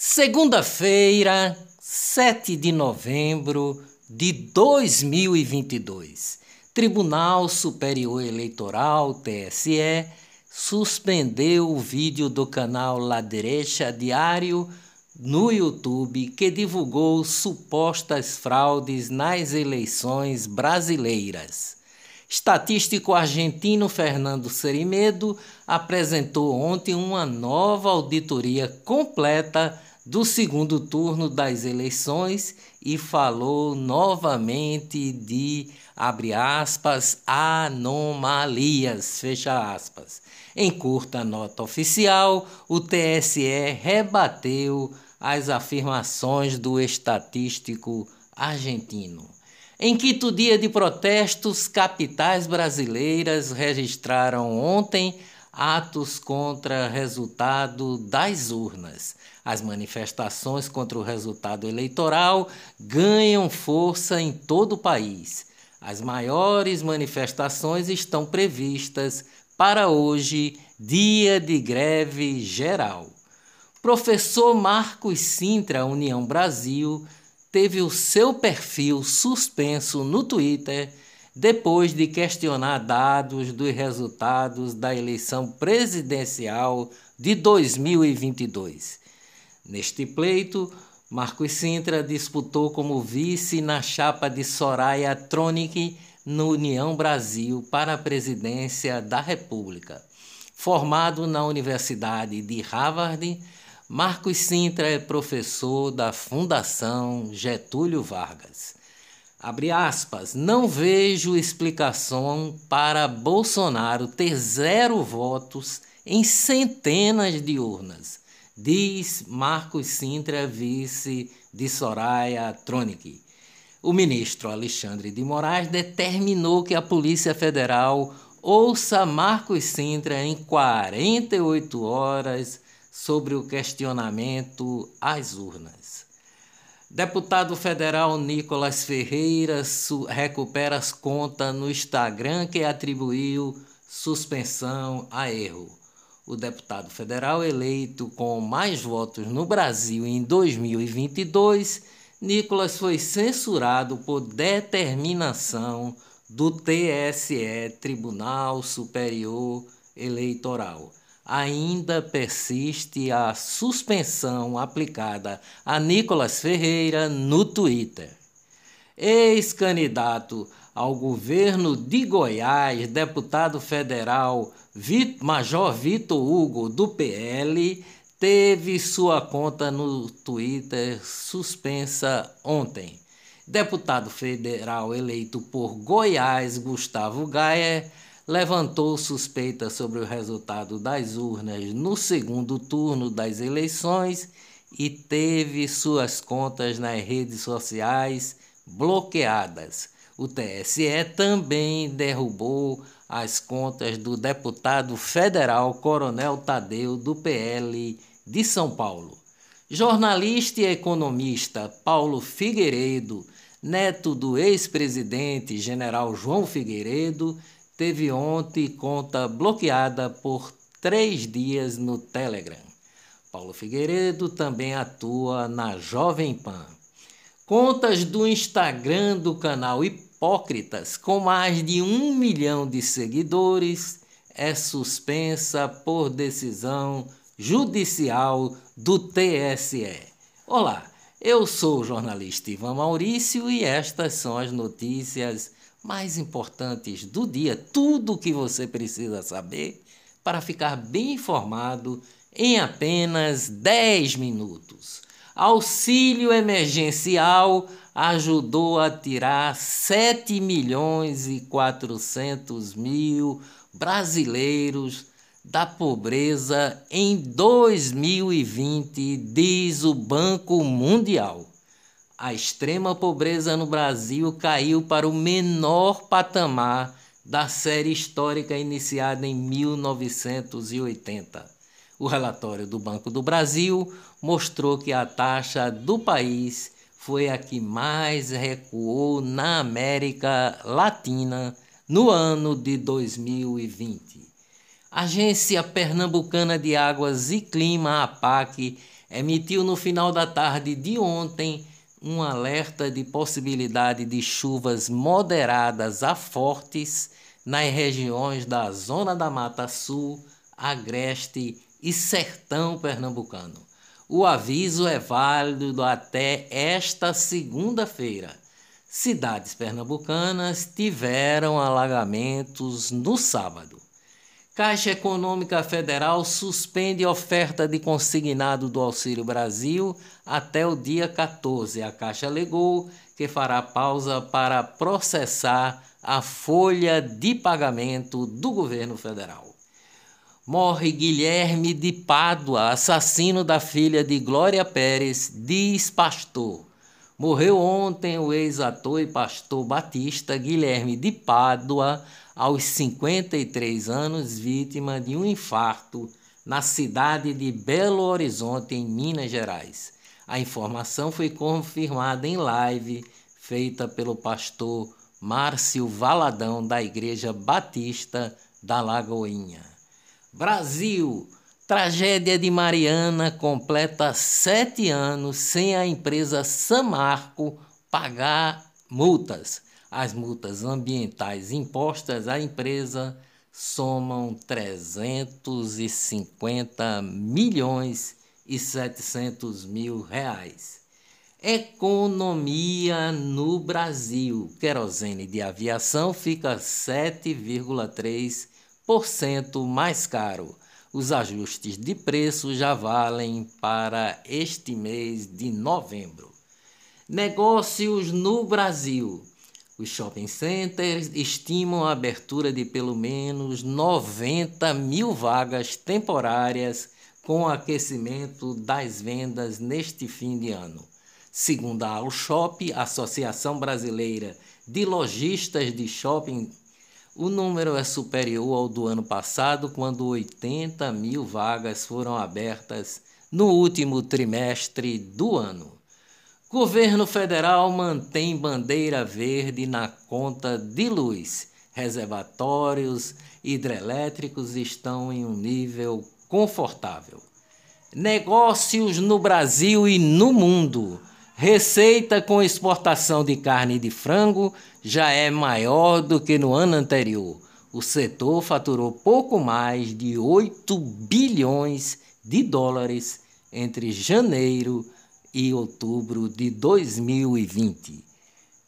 Segunda-feira, 7 de novembro de 2022. Tribunal Superior Eleitoral, TSE, suspendeu o vídeo do canal La Direita Diário no YouTube que divulgou supostas fraudes nas eleições brasileiras. Estatístico argentino Fernando Serimedo apresentou ontem uma nova auditoria completa do segundo turno das eleições e falou novamente de abre aspas anomalias fecha aspas. Em curta nota oficial, o TSE rebateu as afirmações do estatístico argentino. Em quinto dia de protestos, capitais brasileiras registraram ontem atos contra resultado das urnas. As manifestações contra o resultado eleitoral ganham força em todo o país. As maiores manifestações estão previstas para hoje, dia de greve geral. Professor Marcos Sintra, União Brasil, teve o seu perfil suspenso no Twitter depois de questionar dados dos resultados da eleição presidencial de 2022. Neste pleito, Marcos Sintra disputou como vice na chapa de Soraya Tronic no União Brasil para a presidência da República. Formado na Universidade de Harvard, Marcos Sintra é professor da Fundação Getúlio Vargas. Abre aspas, não vejo explicação para Bolsonaro ter zero votos em centenas de urnas, diz Marcos Sintra, vice de Soraya Tronic. O ministro Alexandre de Moraes determinou que a Polícia Federal ouça Marcos Sintra em 48 horas sobre o questionamento às urnas. Deputado federal Nicolas Ferreira recupera as contas no Instagram que atribuiu suspensão a erro. O deputado federal eleito com mais votos no Brasil em 2022, Nicolas foi censurado por determinação do TSE, Tribunal Superior Eleitoral ainda persiste a suspensão aplicada a Nicolas Ferreira no Twitter. Ex-candidato ao governo de Goiás, deputado federal Major Vitor Hugo, do PL, teve sua conta no Twitter suspensa ontem. Deputado federal eleito por Goiás, Gustavo Gaia, levantou suspeita sobre o resultado das urnas no segundo turno das eleições e teve suas contas nas redes sociais bloqueadas. O TSE também derrubou as contas do deputado federal Coronel Tadeu do PL de São Paulo. Jornalista e economista Paulo Figueiredo, neto do ex-presidente general João Figueiredo, teve ontem conta bloqueada por três dias no Telegram. Paulo Figueiredo também atua na Jovem Pan. Contas do Instagram do canal Hipócritas, com mais de um milhão de seguidores, é suspensa por decisão judicial do TSE. Olá, eu sou o jornalista Ivan Maurício e estas são as notícias mais importantes do dia, tudo o que você precisa saber para ficar bem informado em apenas 10 minutos. Auxílio emergencial ajudou a tirar 7 milhões e 400 mil brasileiros da pobreza em 2020, diz o Banco Mundial a extrema pobreza no Brasil caiu para o menor patamar da série histórica iniciada em 1980. O relatório do Banco do Brasil mostrou que a taxa do país foi a que mais recuou na América Latina no ano de 2020. A Agência Pernambucana de Águas e Clima, APAC, emitiu no final da tarde de ontem um alerta de possibilidade de chuvas moderadas a fortes nas regiões da Zona da Mata Sul, Agreste e Sertão Pernambucano. O aviso é válido até esta segunda-feira. Cidades pernambucanas tiveram alagamentos no sábado. Caixa Econômica Federal suspende oferta de consignado do Auxílio Brasil até o dia 14. A Caixa alegou que fará pausa para processar a folha de pagamento do governo federal. Morre Guilherme de Pádua, assassino da filha de Glória Pérez, diz pastor. Morreu ontem o ex-ator e pastor batista Guilherme de Pádua, aos 53 anos, vítima de um infarto na cidade de Belo Horizonte, em Minas Gerais. A informação foi confirmada em live feita pelo pastor Márcio Valadão, da Igreja Batista da Lagoinha. Brasil! Tragédia de Mariana completa sete anos sem a empresa Samarco pagar multas. As multas ambientais impostas à empresa somam 350 milhões e 700 mil reais. Economia no Brasil. Querosene de aviação fica 7,3% mais caro. Os ajustes de preço já valem para este mês de novembro. Negócios no Brasil. Os shopping centers estimam a abertura de pelo menos 90 mil vagas temporárias com o aquecimento das vendas neste fim de ano. Segundo a Alshop, Associação Brasileira de Lojistas de Shopping, o número é superior ao do ano passado, quando 80 mil vagas foram abertas no último trimestre do ano. Governo federal mantém bandeira verde na conta de luz. Reservatórios hidrelétricos estão em um nível confortável. Negócios no Brasil e no mundo. Receita com exportação de carne de frango já é maior do que no ano anterior. O setor faturou pouco mais de 8 bilhões de dólares entre janeiro e e outubro de 2020.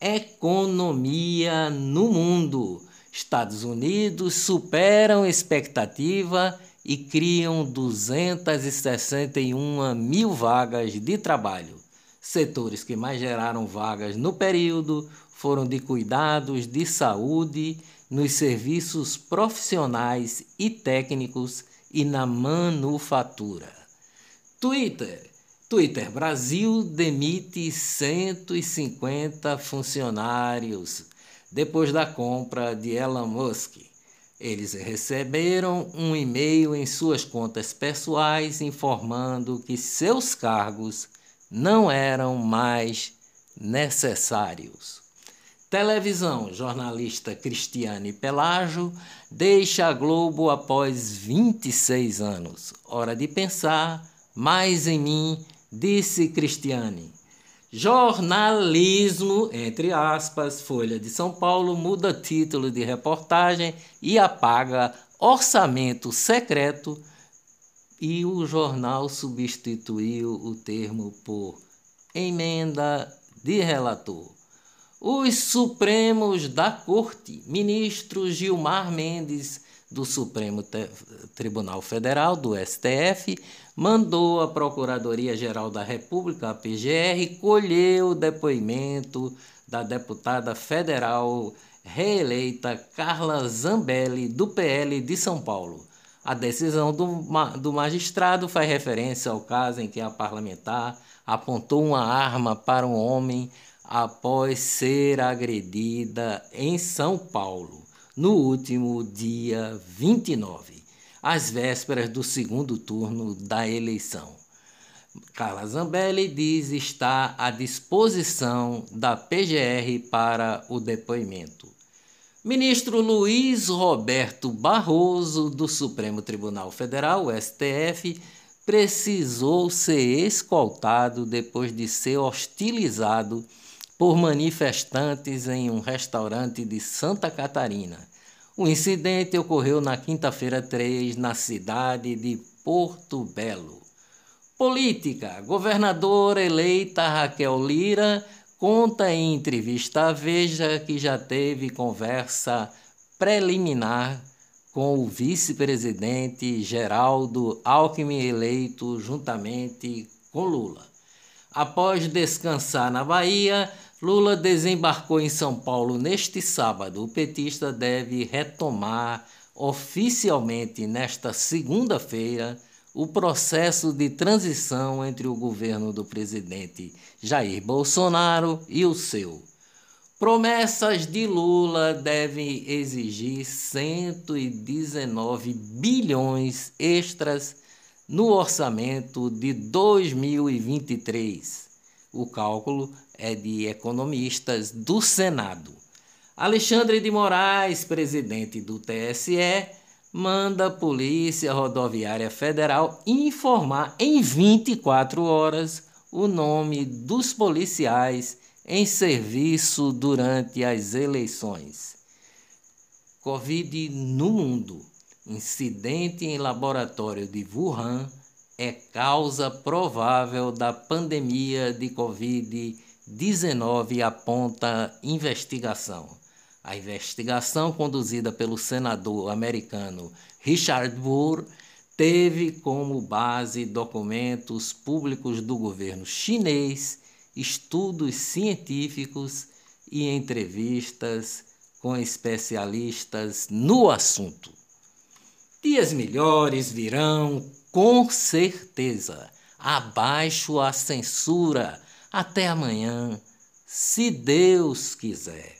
Economia no mundo. Estados Unidos superam expectativa e criam 261 mil vagas de trabalho. Setores que mais geraram vagas no período foram de cuidados de saúde, nos serviços profissionais e técnicos e na manufatura. Twitter Twitter Brasil demite 150 funcionários depois da compra de Elon Musk. Eles receberam um e-mail em suas contas pessoais informando que seus cargos não eram mais necessários. Televisão, jornalista Cristiane Pelágio deixa a Globo após 26 anos. Hora de pensar mais em mim disse Cristiane. Jornalismo, entre aspas, Folha de São Paulo muda título de reportagem e apaga orçamento secreto e o jornal substituiu o termo por emenda de relator. Os Supremos da Corte, ministro Gilmar Mendes do Supremo Tribunal Federal, do STF, mandou a Procuradoria-Geral da República, a PGR, colher o depoimento da deputada federal reeleita Carla Zambelli, do PL de São Paulo. A decisão do, do magistrado faz referência ao caso em que a parlamentar apontou uma arma para um homem após ser agredida em São Paulo no último dia 29, às vésperas do segundo turno da eleição. Carla Zambelli diz estar à disposição da PGR para o depoimento. Ministro Luiz Roberto Barroso, do Supremo Tribunal Federal, STF, precisou ser escoltado depois de ser hostilizado por manifestantes em um restaurante de Santa Catarina. O incidente ocorreu na quinta-feira 3, na cidade de Porto Belo. Política: governadora eleita Raquel Lira conta em entrevista à Veja que já teve conversa preliminar com o vice-presidente Geraldo Alckmin eleito juntamente com Lula. Após descansar na Bahia, Lula desembarcou em São Paulo neste sábado. O petista deve retomar oficialmente nesta segunda-feira o processo de transição entre o governo do presidente Jair Bolsonaro e o seu. Promessas de Lula devem exigir 119 bilhões extras no orçamento de 2023. O cálculo é de economistas do Senado. Alexandre de Moraes, presidente do TSE, manda a Polícia Rodoviária Federal informar em 24 horas o nome dos policiais em serviço durante as eleições. Covid no mundo. Incidente em laboratório de Wuhan é causa provável da pandemia de Covid-19, aponta investigação. A investigação conduzida pelo senador americano Richard Burr teve como base documentos públicos do governo chinês estudos científicos e entrevistas com especialistas no assunto. Dias melhores virão, com certeza. Abaixo a censura. Até amanhã, se Deus quiser.